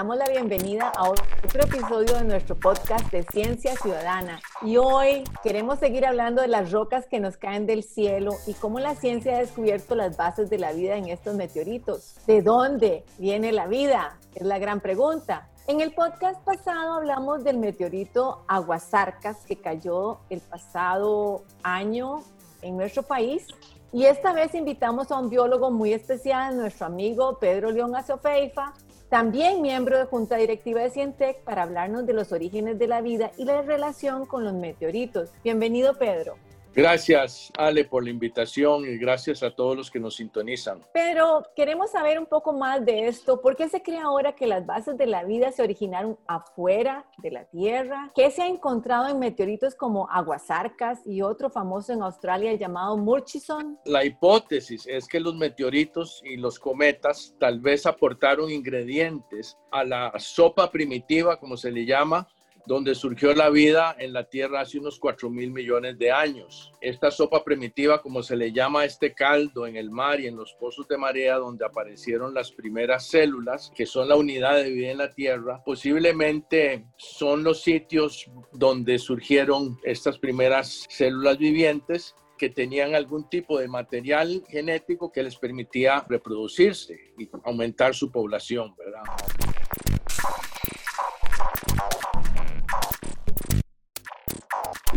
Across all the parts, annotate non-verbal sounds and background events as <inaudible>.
Damos la bienvenida a otro episodio de nuestro podcast de Ciencia Ciudadana. Y hoy queremos seguir hablando de las rocas que nos caen del cielo y cómo la ciencia ha descubierto las bases de la vida en estos meteoritos. ¿De dónde viene la vida? Es la gran pregunta. En el podcast pasado hablamos del meteorito Aguasarcas que cayó el pasado año en nuestro país. Y esta vez invitamos a un biólogo muy especial, nuestro amigo Pedro León Aciofeifa, también miembro de Junta Directiva de Cientec, para hablarnos de los orígenes de la vida y la relación con los meteoritos. Bienvenido, Pedro. Gracias, Ale, por la invitación y gracias a todos los que nos sintonizan. Pero queremos saber un poco más de esto. ¿Por qué se cree ahora que las bases de la vida se originaron afuera de la Tierra? ¿Qué se ha encontrado en meteoritos como Aguasarcas y otro famoso en Australia llamado Murchison? La hipótesis es que los meteoritos y los cometas tal vez aportaron ingredientes a la sopa primitiva, como se le llama, donde surgió la vida en la Tierra hace unos 4 mil millones de años. Esta sopa primitiva, como se le llama a este caldo en el mar y en los pozos de marea, donde aparecieron las primeras células, que son la unidad de vida en la Tierra, posiblemente son los sitios donde surgieron estas primeras células vivientes que tenían algún tipo de material genético que les permitía reproducirse y aumentar su población, ¿verdad?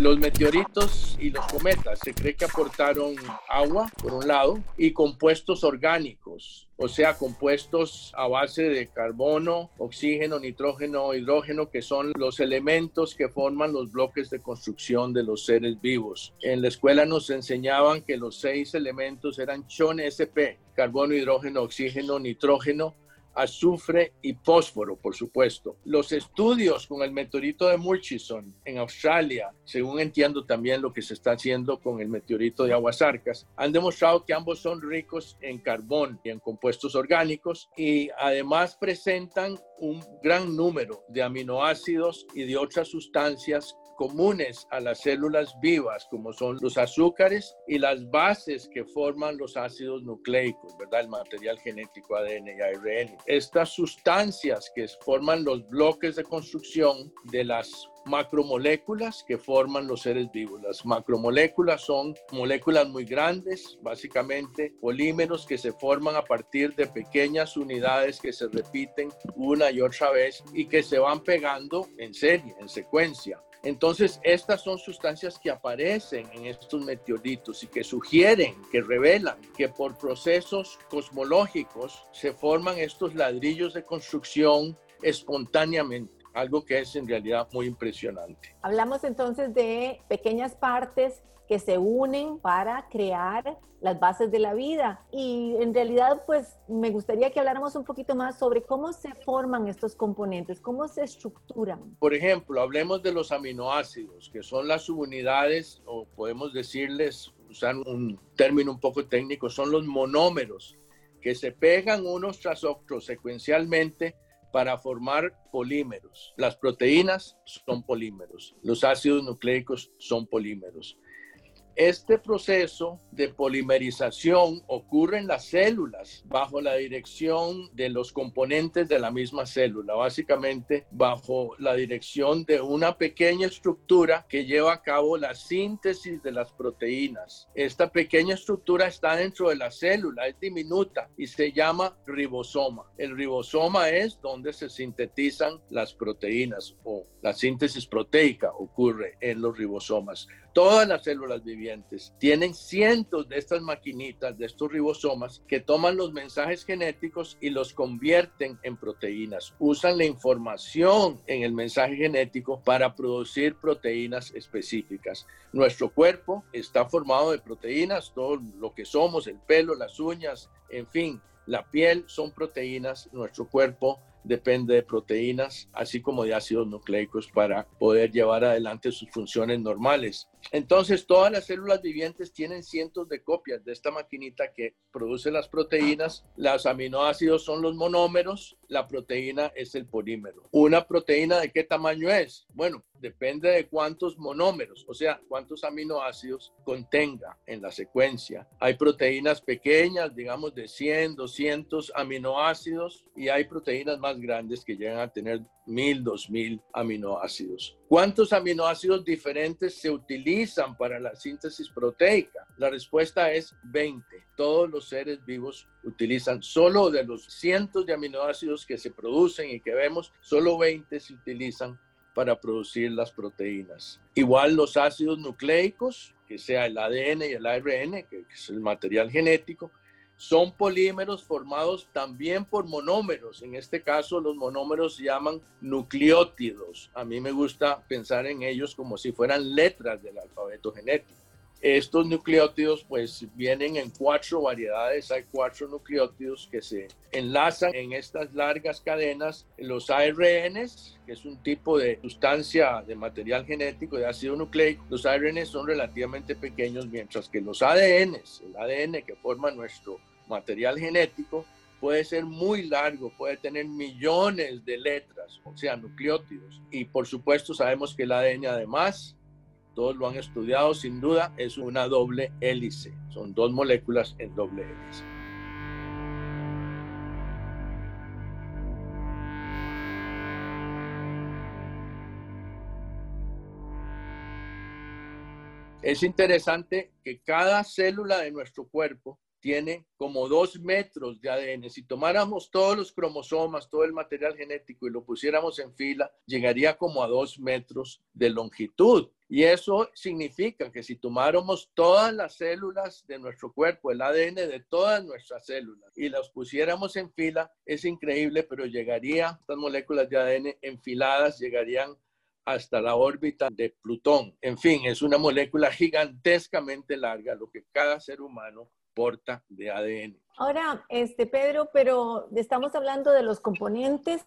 Los meteoritos y los cometas se cree que aportaron agua, por un lado, y compuestos orgánicos, o sea, compuestos a base de carbono, oxígeno, nitrógeno, hidrógeno, que son los elementos que forman los bloques de construcción de los seres vivos. En la escuela nos enseñaban que los seis elementos eran CHON SP, carbono, hidrógeno, oxígeno, nitrógeno, azufre y fósforo, por supuesto. Los estudios con el meteorito de Murchison en Australia, según entiendo también lo que se está haciendo con el meteorito de Aguasarcas, han demostrado que ambos son ricos en carbón y en compuestos orgánicos y además presentan un gran número de aminoácidos y de otras sustancias comunes a las células vivas, como son los azúcares y las bases que forman los ácidos nucleicos, ¿verdad? El material genético ADN y ARN. Estas sustancias que forman los bloques de construcción de las macromoléculas que forman los seres vivos. Las macromoléculas son moléculas muy grandes, básicamente polímeros que se forman a partir de pequeñas unidades que se repiten una y otra vez y que se van pegando en serie, en secuencia. Entonces, estas son sustancias que aparecen en estos meteoritos y que sugieren, que revelan que por procesos cosmológicos se forman estos ladrillos de construcción espontáneamente algo que es en realidad muy impresionante. Hablamos entonces de pequeñas partes que se unen para crear las bases de la vida. Y en realidad, pues me gustaría que habláramos un poquito más sobre cómo se forman estos componentes, cómo se estructuran. Por ejemplo, hablemos de los aminoácidos, que son las subunidades, o podemos decirles, usar un término un poco técnico, son los monómeros que se pegan unos tras otros secuencialmente para formar polímeros. Las proteínas son polímeros, los ácidos nucleicos son polímeros. Este proceso de polimerización ocurre en las células bajo la dirección de los componentes de la misma célula, básicamente bajo la dirección de una pequeña estructura que lleva a cabo la síntesis de las proteínas. Esta pequeña estructura está dentro de la célula, es diminuta y se llama ribosoma. El ribosoma es donde se sintetizan las proteínas o la síntesis proteica ocurre en los ribosomas. Todas las células vivientes tienen cientos de estas maquinitas, de estos ribosomas, que toman los mensajes genéticos y los convierten en proteínas. Usan la información en el mensaje genético para producir proteínas específicas. Nuestro cuerpo está formado de proteínas, todo lo que somos, el pelo, las uñas, en fin, la piel son proteínas, nuestro cuerpo depende de proteínas, así como de ácidos nucleicos para poder llevar adelante sus funciones normales. Entonces, todas las células vivientes tienen cientos de copias de esta maquinita que produce las proteínas. Los aminoácidos son los monómeros, la proteína es el polímero. ¿Una proteína de qué tamaño es? Bueno, depende de cuántos monómeros, o sea, cuántos aminoácidos contenga en la secuencia. Hay proteínas pequeñas, digamos de 100, 200 aminoácidos, y hay proteínas más grandes que llegan a tener 1000, 2000 aminoácidos. ¿Cuántos aminoácidos diferentes se utilizan para la síntesis proteica? La respuesta es 20. Todos los seres vivos utilizan solo de los cientos de aminoácidos que se producen y que vemos, solo 20 se utilizan para producir las proteínas. Igual los ácidos nucleicos, que sea el ADN y el ARN, que es el material genético, son polímeros formados también por monómeros. En este caso, los monómeros se llaman nucleótidos. A mí me gusta pensar en ellos como si fueran letras del alfabeto genético. Estos nucleótidos pues vienen en cuatro variedades. Hay cuatro nucleótidos que se enlazan en estas largas cadenas. Los ARNs, que es un tipo de sustancia de material genético de ácido nucleico, los ARNs son relativamente pequeños, mientras que los ADNs, el ADN que forma nuestro material genético, puede ser muy largo, puede tener millones de letras, o sea, nucleótidos. Y por supuesto sabemos que el ADN además todos lo han estudiado, sin duda, es una doble hélice. Son dos moléculas en doble hélice. Es interesante que cada célula de nuestro cuerpo tiene como dos metros de ADN. Si tomáramos todos los cromosomas, todo el material genético y lo pusiéramos en fila, llegaría como a dos metros de longitud. Y eso significa que si tomáramos todas las células de nuestro cuerpo, el ADN de todas nuestras células, y las pusiéramos en fila, es increíble, pero llegaría, estas moléculas de ADN enfiladas llegarían hasta la órbita de Plutón. En fin, es una molécula gigantescamente larga, lo que cada ser humano porta de ADN. Ahora, este Pedro, pero estamos hablando de los componentes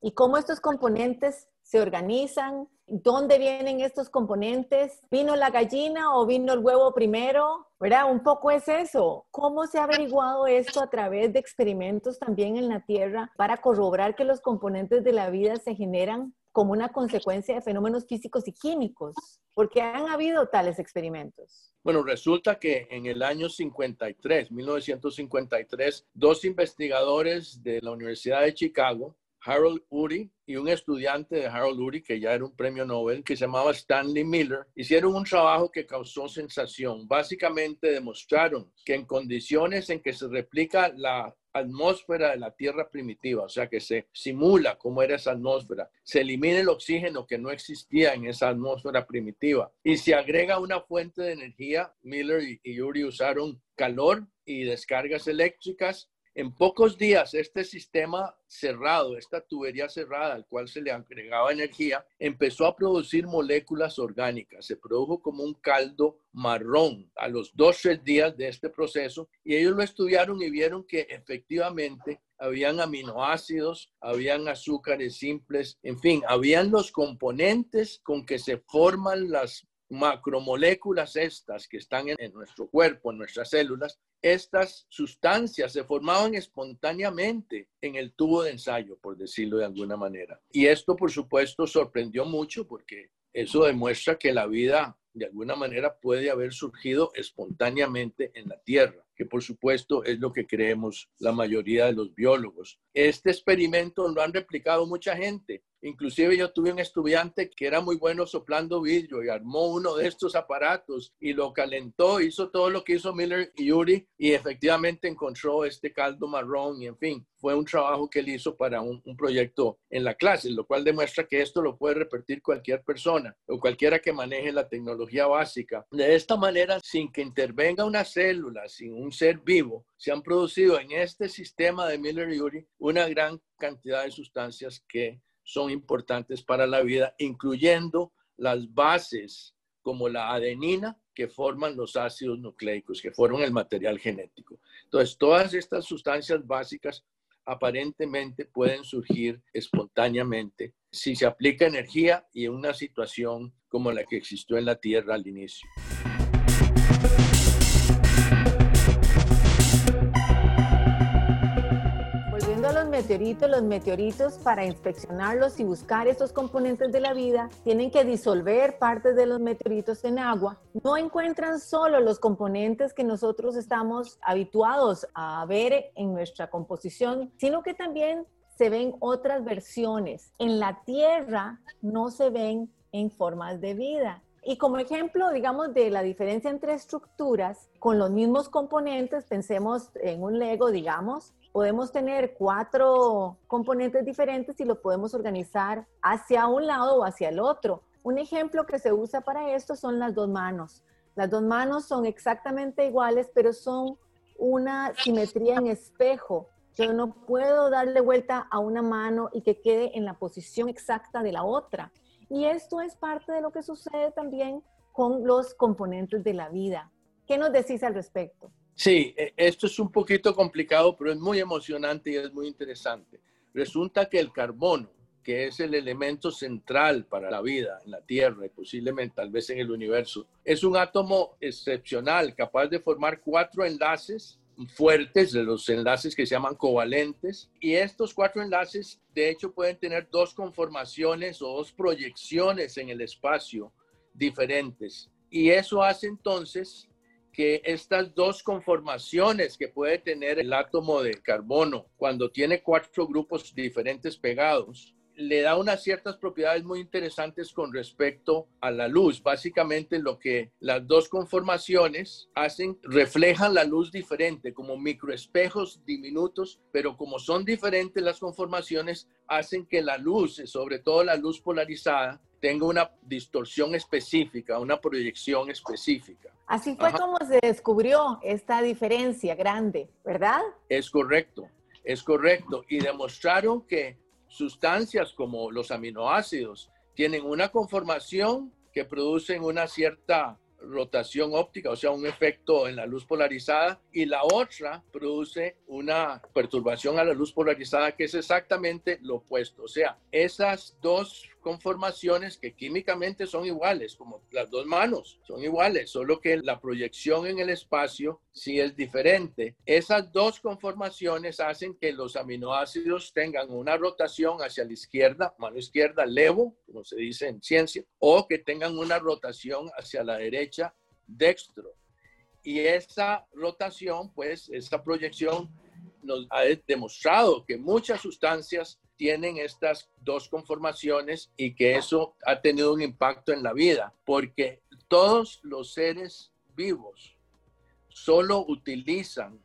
y cómo estos componentes se organizan, dónde vienen estos componentes, vino la gallina o vino el huevo primero, ¿verdad? Un poco es eso. ¿Cómo se ha averiguado esto a través de experimentos también en la Tierra para corroborar que los componentes de la vida se generan como una consecuencia de fenómenos físicos y químicos? Porque han habido tales experimentos. Bueno, resulta que en el año 53, 1953, dos investigadores de la Universidad de Chicago, Harold Urey y un estudiante de Harold Urey, que ya era un premio Nobel, que se llamaba Stanley Miller, hicieron un trabajo que causó sensación. Básicamente demostraron que en condiciones en que se replica la atmósfera de la Tierra primitiva, o sea que se simula cómo era esa atmósfera, se elimina el oxígeno que no existía en esa atmósfera primitiva y se agrega una fuente de energía, Miller y Yuri usaron calor y descargas eléctricas en pocos días, este sistema cerrado, esta tubería cerrada al cual se le agregaba energía, empezó a producir moléculas orgánicas. Se produjo como un caldo marrón a los 12 días de este proceso y ellos lo estudiaron y vieron que efectivamente habían aminoácidos, habían azúcares simples, en fin, habían los componentes con que se forman las macromoléculas estas que están en, nuestro cuerpo, en nuestras células, estas sustancias se formaban espontáneamente en el tubo de ensayo, por decirlo de alguna manera. Y esto, por supuesto, sorprendió mucho porque eso demuestra que la vida, de alguna manera, puede haber surgido espontáneamente en la Tierra, que por supuesto es lo que creemos la mayoría de los biólogos. Este experimento lo han replicado mucha gente. Inclusive yo tuve un estudiante que era muy bueno soplando vidrio y armó uno de estos aparatos y lo calentó, hizo todo lo que hizo Miller y Yuri y efectivamente encontró este caldo marrón y en fin, fue un trabajo que él hizo para un, proyecto en la clase, lo cual demuestra que esto lo puede repetir cualquier persona o cualquiera que maneje la tecnología básica. De esta manera, sin que intervenga una célula, sin un ser vivo, se han producido en este sistema de Miller y Yuri una gran cantidad de sustancias que son importantes para la vida, incluyendo las bases como la adenina que forman los ácidos nucleicos, que forman el material genético. Entonces, todas estas sustancias básicas aparentemente pueden surgir espontáneamente si se aplica energía y en una situación como la que existió en la Tierra al inicio. Los meteoritos para inspeccionarlos y buscar estos componentes de la vida, tienen que disolver partes de los meteoritos en agua. No encuentran solo los componentes que nosotros estamos habituados a ver en nuestra composición, sino que también se ven otras versiones. En la Tierra no se ven en formas de vida. Y como ejemplo, digamos, de la diferencia entre estructuras, con los mismos componentes, pensemos en un Lego, digamos, podemos tener cuatro componentes diferentes y lo podemos organizar hacia un lado o hacia el otro. Un ejemplo que se usa para esto son las dos manos. Las dos manos son exactamente iguales, pero son una simetría en espejo. Yo no puedo darle vuelta a una mano y que quede en la posición exacta de la otra. Y esto es parte de lo que sucede también con los componentes de la vida. ¿Qué nos decís al respecto? Sí, e, esto es un poquito complicado, pero es muy emocionante y es muy interesante. Resulta que el carbono, que es el elemento central para la vida en la Tierra y posiblemente tal vez en el universo, es un átomo excepcional, capaz de formar cuatro enlaces fuertes, de los enlaces que se llaman covalentes. Y estos cuatro enlaces, de hecho, pueden tener dos conformaciones o dos proyecciones en el espacio diferentes. Y eso hace entonces que estas dos conformaciones que puede tener el átomo de carbono cuando tiene cuatro grupos diferentes pegados, le da unas ciertas propiedades muy interesantes con respecto a la luz. Básicamente lo que las dos conformaciones hacen, reflejan la luz diferente, como microespejos diminutos, pero como son diferentes las conformaciones, hacen que la luz, sobre todo la luz polarizada, tenga una distorsión específica, una proyección específica. Así fue como se descubrió esta diferencia grande, ¿verdad? Es correcto, es correcto. Y demostraron que sustancias como los aminoácidos tienen una conformación que producen una cierta rotación óptica, o sea, un efecto en la luz polarizada, y la otra produce una perturbación a la luz polarizada que es exactamente lo opuesto. O sea, esas dos conformaciones que químicamente son iguales, como las dos manos, son iguales, solo que la proyección en el espacio sí es diferente. Esas dos conformaciones hacen que los aminoácidos tengan una rotación hacia la izquierda, mano izquierda, levo, como se dice en ciencia, o que tengan una rotación hacia la derecha, dextro. Y esa rotación, pues, esa proyección nos ha demostrado que muchas sustancias tienen estas dos conformaciones y que eso ha tenido un impacto en la vida, porque todos los seres vivos solo utilizan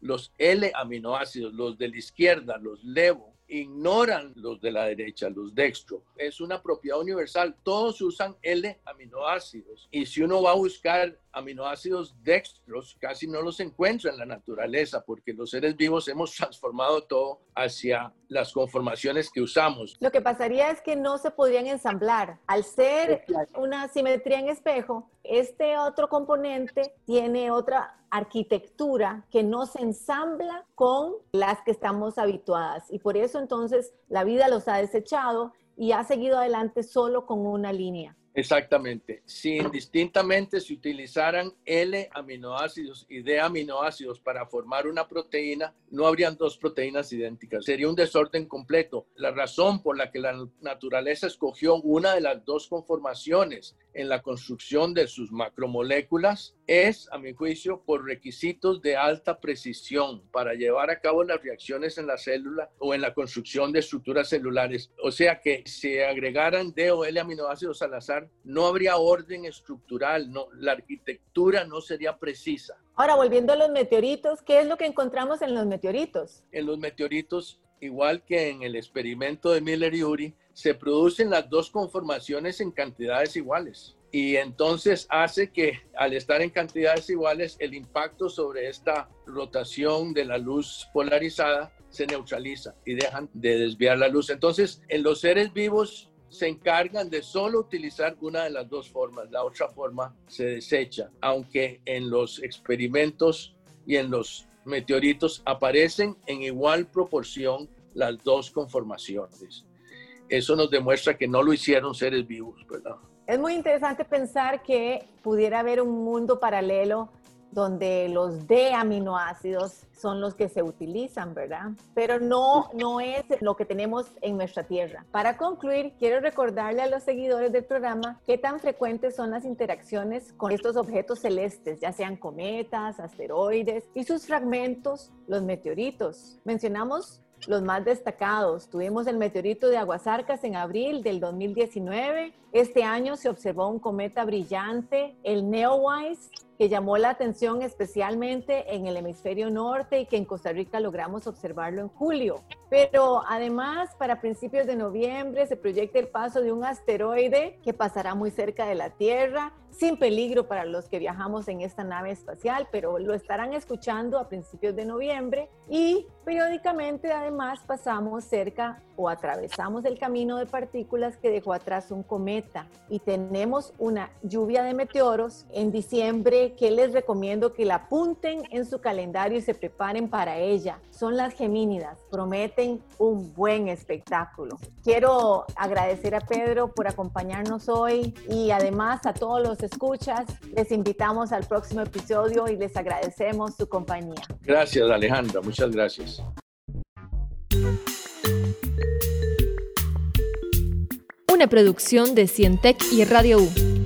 los L-aminoácidos, los de la izquierda, los levo, ignoran los de la derecha, los dextro. Es una propiedad universal. Todos usan L-aminoácidos. Y si uno va a buscar aminoácidos dextros, casi no los encuentra en la naturaleza, porque los seres vivos hemos <laughs> transformado todo hacia las conformaciones que usamos. Lo que pasaría es que no se podrían ensamblar. Al ser una simetría en espejo, este otro componente tiene otra arquitectura que no se ensambla con las que estamos habituadas. Y por eso entonces la vida los ha desechado y ha seguido adelante solo con una línea. Exactamente. Si indistintamente se utilizaran L aminoácidos y D aminoácidos para formar una proteína, no habrían dos proteínas idénticas. Sería un desorden completo. La razón por la que la naturaleza escogió una de las dos conformaciones en la construcción de sus macromoléculas es, a mi juicio, por requisitos de alta precisión para llevar a cabo las reacciones en la célula o en la construcción de estructuras celulares. O sea que si agregaran D o L aminoácidos al azar, no habría orden estructural, no, la arquitectura no sería precisa. Ahora, volviendo a los meteoritos, ¿qué es lo que encontramos en los meteoritos? En los meteoritos, igual que en el experimento de Miller y Urey, se producen las dos conformaciones en cantidades iguales. Y entonces hace que al estar en cantidades iguales, el impacto sobre esta rotación de la luz polarizada se neutraliza y dejan de desviar la luz. Entonces, en los seres vivos se encargan de solo utilizar una de las dos formas, la otra forma se desecha, aunque en los experimentos y en los meteoritos aparecen en igual proporción las dos conformaciones. Eso nos demuestra que no lo hicieron seres vivos, ¿verdad? Es muy interesante pensar que pudiera haber un mundo paralelo donde los D aminoácidos son los que se utilizan, ¿verdad? Pero no, no es lo que tenemos en nuestra Tierra. Para concluir, quiero recordarle a los seguidores del programa qué tan frecuentes son las interacciones con estos objetos celestes, ya sean cometas, asteroides y sus fragmentos, los meteoritos. Mencionamos los más destacados. Tuvimos el meteorito de Aguasarcas en abril del 2019. Este año se observó un cometa brillante, el Neowise, que llamó la atención especialmente en el hemisferio norte y que en Costa Rica logramos observarlo en julio. Pero además, para principios de noviembre se proyecta el paso de un asteroide que pasará muy cerca de la Tierra, sin peligro para los que viajamos en esta nave espacial, pero lo estarán escuchando a principios de noviembre y periódicamente además pasamos cerca o atravesamos el camino de partículas que dejó atrás un cometa y tenemos una lluvia de meteoros en diciembre que les recomiendo que la apunten en su calendario y se preparen para ella. Son las gemínidas, prometen un buen espectáculo. Quiero agradecer a Pedro por acompañarnos hoy y además a todos los escuchas. Les invitamos al próximo episodio y les agradecemos su compañía. Gracias Alejandra, muchas gracias. Una producción de Cientec y Radio U.